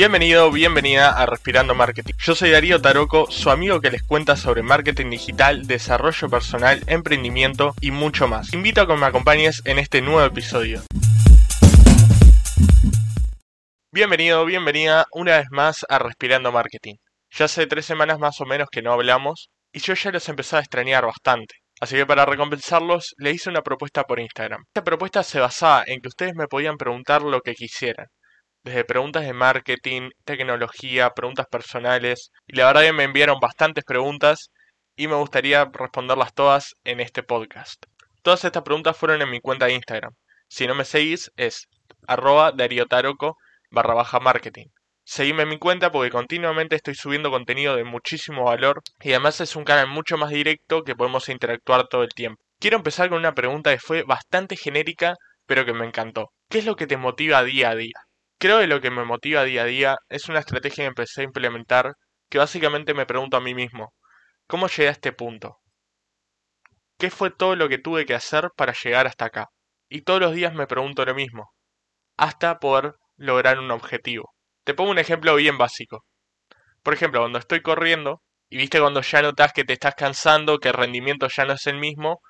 Bienvenido, bienvenida a Respirando Marketing. Yo soy Darío Taroco, su amigo que les cuenta sobre marketing digital, desarrollo personal, emprendimiento y mucho más. invito a que me acompañes en este nuevo episodio. Bienvenido, bienvenida una vez más a Respirando Marketing. Ya hace tres semanas más o menos que no hablamos y yo ya los empecé a extrañar bastante. Así que para recompensarlos le hice una propuesta por Instagram. Esta propuesta se basaba en que ustedes me podían preguntar lo que quisieran. Desde preguntas de marketing, tecnología, preguntas personales. Y la verdad que me enviaron bastantes preguntas y me gustaría responderlas todas en este podcast. Todas estas preguntas fueron en mi cuenta de Instagram. Si no me seguís es arroba dariotaroco barra baja marketing. Seguime en mi cuenta porque continuamente estoy subiendo contenido de muchísimo valor y además es un canal mucho más directo que podemos interactuar todo el tiempo. Quiero empezar con una pregunta que fue bastante genérica pero que me encantó. ¿Qué es lo que te motiva día a día? Creo que lo que me motiva día a día es una estrategia que empecé a implementar que básicamente me pregunto a mí mismo, ¿cómo llegué a este punto? ¿Qué fue todo lo que tuve que hacer para llegar hasta acá? Y todos los días me pregunto lo mismo, hasta poder lograr un objetivo. Te pongo un ejemplo bien básico. Por ejemplo, cuando estoy corriendo, y viste cuando ya notas que te estás cansando, que el rendimiento ya no es el mismo,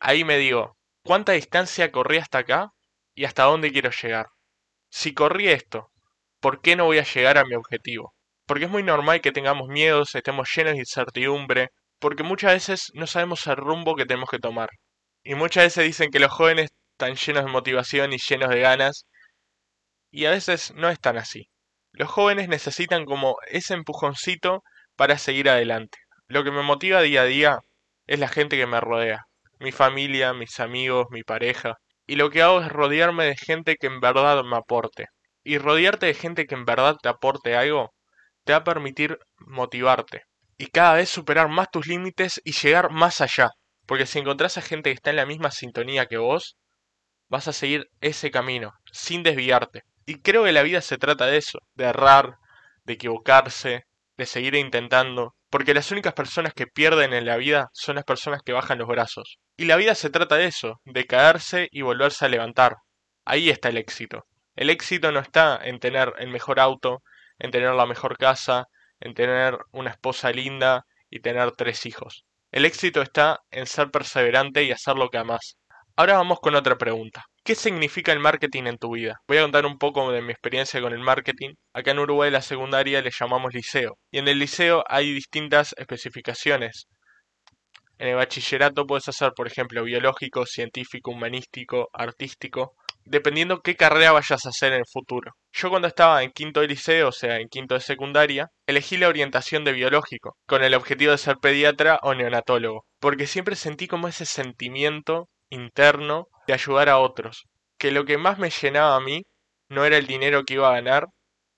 ahí me digo, ¿cuánta distancia corrí hasta acá y hasta dónde quiero llegar? Si corrí esto, ¿por qué no voy a llegar a mi objetivo? Porque es muy normal que tengamos miedos, estemos llenos de incertidumbre, porque muchas veces no sabemos el rumbo que tenemos que tomar. Y muchas veces dicen que los jóvenes están llenos de motivación y llenos de ganas, y a veces no es tan así. Los jóvenes necesitan como ese empujoncito para seguir adelante. Lo que me motiva día a día es la gente que me rodea, mi familia, mis amigos, mi pareja. Y lo que hago es rodearme de gente que en verdad me aporte. Y rodearte de gente que en verdad te aporte algo te va a permitir motivarte. Y cada vez superar más tus límites y llegar más allá. Porque si encontrás a gente que está en la misma sintonía que vos, vas a seguir ese camino, sin desviarte. Y creo que la vida se trata de eso, de errar, de equivocarse, de seguir intentando, porque las únicas personas que pierden en la vida son las personas que bajan los brazos. Y la vida se trata de eso, de caerse y volverse a levantar. Ahí está el éxito. El éxito no está en tener el mejor auto, en tener la mejor casa, en tener una esposa linda y tener tres hijos. El éxito está en ser perseverante y hacer lo que amas. Ahora vamos con otra pregunta. ¿Qué significa el marketing en tu vida? Voy a contar un poco de mi experiencia con el marketing. Acá en Uruguay la secundaria le llamamos liceo. Y en el liceo hay distintas especificaciones. En el bachillerato puedes hacer, por ejemplo, biológico, científico, humanístico, artístico, dependiendo qué carrera vayas a hacer en el futuro. Yo cuando estaba en quinto de liceo, o sea, en quinto de secundaria, elegí la orientación de biológico, con el objetivo de ser pediatra o neonatólogo, porque siempre sentí como ese sentimiento interno de ayudar a otros, que lo que más me llenaba a mí no era el dinero que iba a ganar,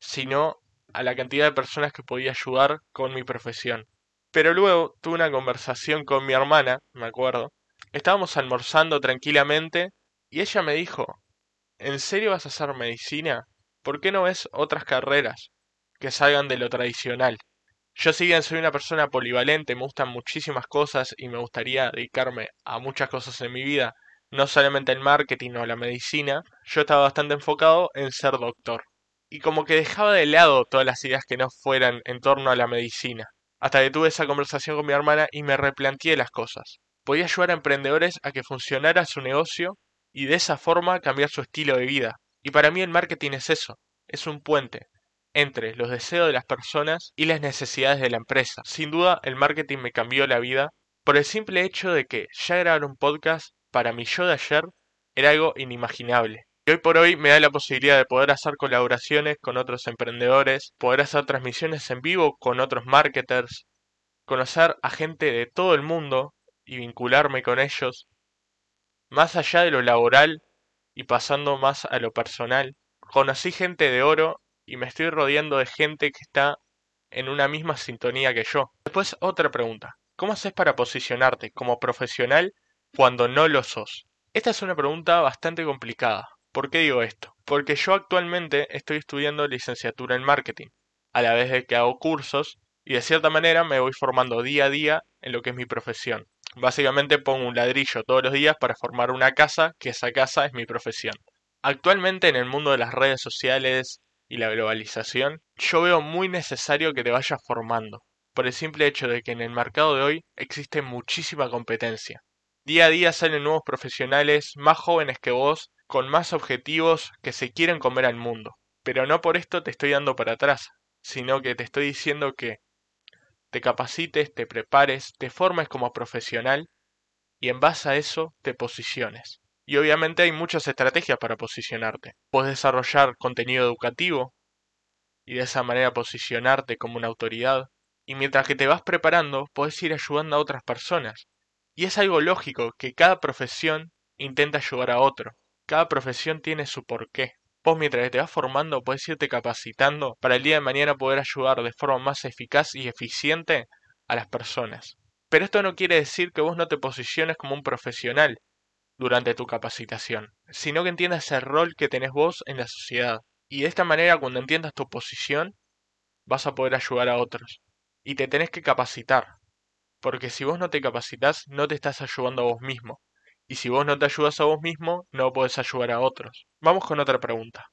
sino a la cantidad de personas que podía ayudar con mi profesión. Pero luego tuve una conversación con mi hermana, me acuerdo. Estábamos almorzando tranquilamente y ella me dijo, ¿en serio vas a hacer medicina? ¿Por qué no ves otras carreras que salgan de lo tradicional? Yo si bien soy una persona polivalente, me gustan muchísimas cosas y me gustaría dedicarme a muchas cosas en mi vida, no solamente el marketing o la medicina, yo estaba bastante enfocado en ser doctor. Y como que dejaba de lado todas las ideas que no fueran en torno a la medicina. Hasta que tuve esa conversación con mi hermana y me replanteé las cosas. Podía ayudar a emprendedores a que funcionara su negocio y de esa forma cambiar su estilo de vida. Y para mí el marketing es eso, es un puente entre los deseos de las personas y las necesidades de la empresa. Sin duda, el marketing me cambió la vida por el simple hecho de que ya grabar un podcast para mi yo de ayer era algo inimaginable. Y hoy por hoy me da la posibilidad de poder hacer colaboraciones con otros emprendedores, poder hacer transmisiones en vivo con otros marketers, conocer a gente de todo el mundo y vincularme con ellos, más allá de lo laboral y pasando más a lo personal. Conocí gente de oro y me estoy rodeando de gente que está en una misma sintonía que yo. Después otra pregunta. ¿Cómo haces para posicionarte como profesional cuando no lo sos? Esta es una pregunta bastante complicada. ¿Por qué digo esto? Porque yo actualmente estoy estudiando licenciatura en marketing, a la vez de que hago cursos y de cierta manera me voy formando día a día en lo que es mi profesión. Básicamente pongo un ladrillo todos los días para formar una casa, que esa casa es mi profesión. Actualmente en el mundo de las redes sociales, y la globalización, yo veo muy necesario que te vayas formando, por el simple hecho de que en el mercado de hoy existe muchísima competencia. Día a día salen nuevos profesionales más jóvenes que vos, con más objetivos que se quieren comer al mundo. Pero no por esto te estoy dando para atrás, sino que te estoy diciendo que te capacites, te prepares, te formes como profesional y en base a eso te posiciones. Y obviamente hay muchas estrategias para posicionarte. Puedes desarrollar contenido educativo y de esa manera posicionarte como una autoridad. Y mientras que te vas preparando, puedes ir ayudando a otras personas. Y es algo lógico que cada profesión intenta ayudar a otro. Cada profesión tiene su porqué. Vos mientras te vas formando puedes irte capacitando para el día de mañana poder ayudar de forma más eficaz y eficiente a las personas. Pero esto no quiere decir que vos no te posiciones como un profesional durante tu capacitación, sino que entiendas el rol que tenés vos en la sociedad. Y de esta manera, cuando entiendas tu posición, vas a poder ayudar a otros. Y te tenés que capacitar, porque si vos no te capacitas, no te estás ayudando a vos mismo. Y si vos no te ayudas a vos mismo, no podés ayudar a otros. Vamos con otra pregunta.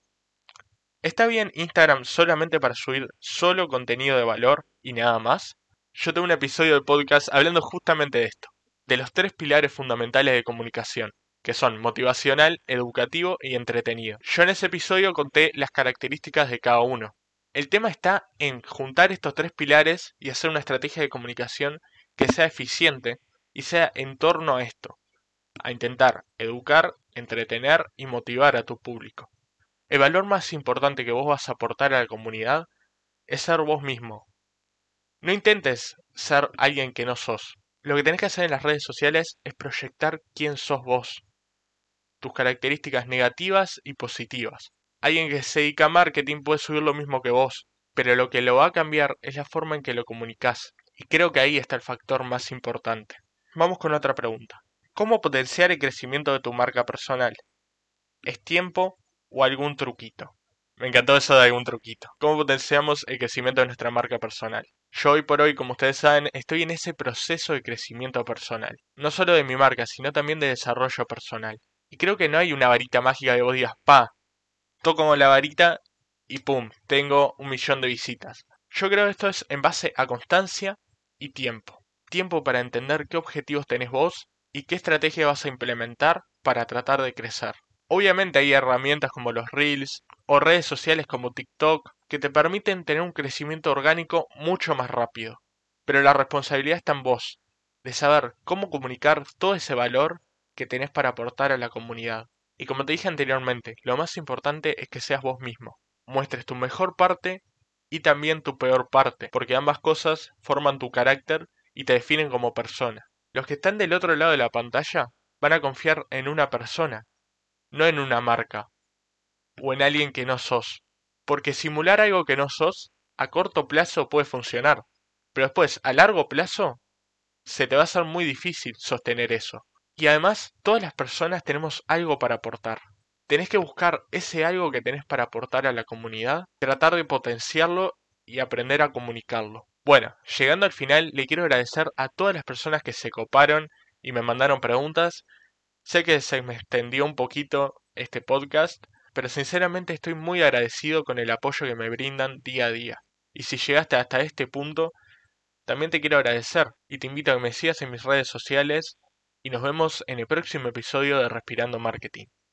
¿Está bien Instagram solamente para subir solo contenido de valor y nada más? Yo tengo un episodio de podcast hablando justamente de esto de los tres pilares fundamentales de comunicación, que son motivacional, educativo y entretenido. Yo en ese episodio conté las características de cada uno. El tema está en juntar estos tres pilares y hacer una estrategia de comunicación que sea eficiente y sea en torno a esto, a intentar educar, entretener y motivar a tu público. El valor más importante que vos vas a aportar a la comunidad es ser vos mismo. No intentes ser alguien que no sos. Lo que tenés que hacer en las redes sociales es proyectar quién sos vos, tus características negativas y positivas. Alguien que se dedica a marketing puede subir lo mismo que vos, pero lo que lo va a cambiar es la forma en que lo comunicas. Y creo que ahí está el factor más importante. Vamos con otra pregunta. ¿Cómo potenciar el crecimiento de tu marca personal? ¿Es tiempo o algún truquito? Me encantó eso de algún truquito. ¿Cómo potenciamos el crecimiento de nuestra marca personal? Yo hoy por hoy, como ustedes saben, estoy en ese proceso de crecimiento personal. No solo de mi marca, sino también de desarrollo personal. Y creo que no hay una varita mágica de vos digas, pa, toco la varita y pum, tengo un millón de visitas. Yo creo que esto es en base a constancia y tiempo. Tiempo para entender qué objetivos tenés vos y qué estrategia vas a implementar para tratar de crecer. Obviamente hay herramientas como los Reels o redes sociales como TikTok que te permiten tener un crecimiento orgánico mucho más rápido. Pero la responsabilidad está en vos, de saber cómo comunicar todo ese valor que tenés para aportar a la comunidad. Y como te dije anteriormente, lo más importante es que seas vos mismo, muestres tu mejor parte y también tu peor parte, porque ambas cosas forman tu carácter y te definen como persona. Los que están del otro lado de la pantalla van a confiar en una persona, no en una marca, o en alguien que no sos. Porque simular algo que no sos, a corto plazo puede funcionar, pero después, a largo plazo, se te va a hacer muy difícil sostener eso. Y además, todas las personas tenemos algo para aportar. Tenés que buscar ese algo que tenés para aportar a la comunidad, tratar de potenciarlo y aprender a comunicarlo. Bueno, llegando al final, le quiero agradecer a todas las personas que se coparon y me mandaron preguntas. Sé que se me extendió un poquito este podcast, pero sinceramente estoy muy agradecido con el apoyo que me brindan día a día. Y si llegaste hasta este punto, también te quiero agradecer y te invito a que me sigas en mis redes sociales y nos vemos en el próximo episodio de Respirando Marketing.